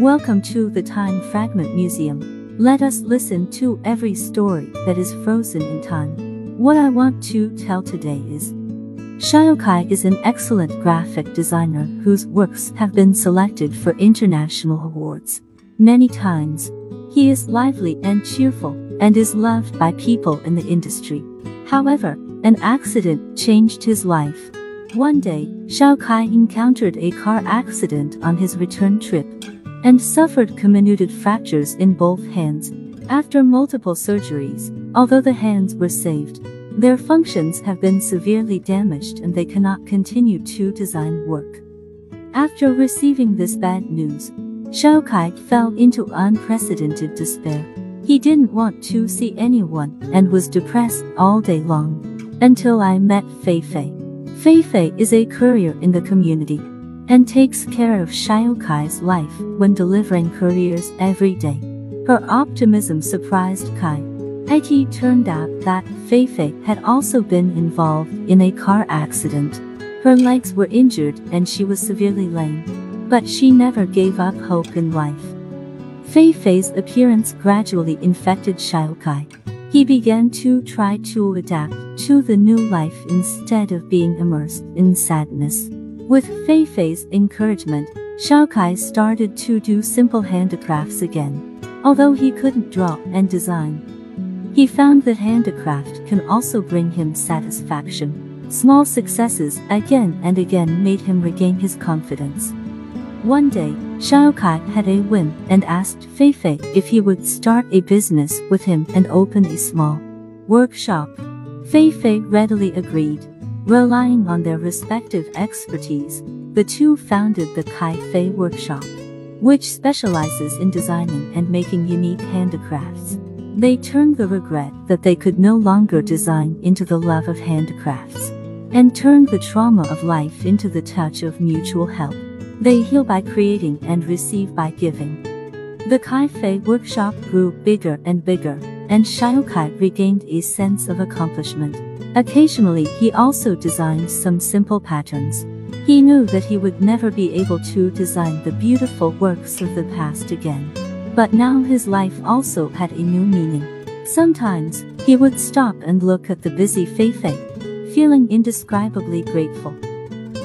Welcome to the Time Fragment Museum. Let us listen to every story that is frozen in time. What I want to tell today is Xiaokai is an excellent graphic designer whose works have been selected for international awards. Many times, he is lively and cheerful and is loved by people in the industry. However, an accident changed his life. One day, Xiaokai encountered a car accident on his return trip and suffered comminuted fractures in both hands. After multiple surgeries, although the hands were saved, their functions have been severely damaged and they cannot continue to design work. After receiving this bad news, Xiaokai fell into unprecedented despair. He didn't want to see anyone and was depressed all day long. Until I met Fei Fei. Fei Fei is a courier in the community and takes care of Xiaokai's life when delivering couriers every day. Her optimism surprised Kai. It turned out that Fei Fei had also been involved in a car accident. Her legs were injured and she was severely lame. But she never gave up hope in life. Fei Fei's appearance gradually infected Xiaokai. He began to try to adapt to the new life instead of being immersed in sadness. With Fei Fei's encouragement, Xiaokai started to do simple handicrafts again. Although he couldn't draw and design, he found that handicraft can also bring him satisfaction. Small successes again and again made him regain his confidence. One day, Xiaokai had a whim and asked Fei Fei if he would start a business with him and open a small workshop. Fei Fei readily agreed. Relying on their respective expertise, the two founded the Kai Fei Workshop, which specializes in designing and making unique handicrafts. They turned the regret that they could no longer design into the love of handicrafts, and turned the trauma of life into the touch of mutual help. They heal by creating and receive by giving. The Kai Fei Workshop grew bigger and bigger, and Xiaokai regained a sense of accomplishment. Occasionally he also designed some simple patterns. He knew that he would never be able to design the beautiful works of the past again. But now his life also had a new meaning. Sometimes, he would stop and look at the busy Fei Fei, feeling indescribably grateful.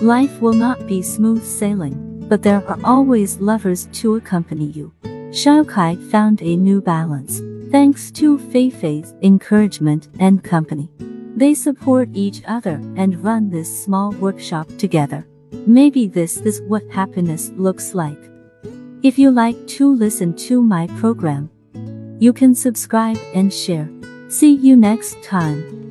Life will not be smooth sailing, but there are always lovers to accompany you. Xiaokai found a new balance, thanks to Fei Fei's encouragement and company. They support each other and run this small workshop together. Maybe this is what happiness looks like. If you like to listen to my program, you can subscribe and share. See you next time.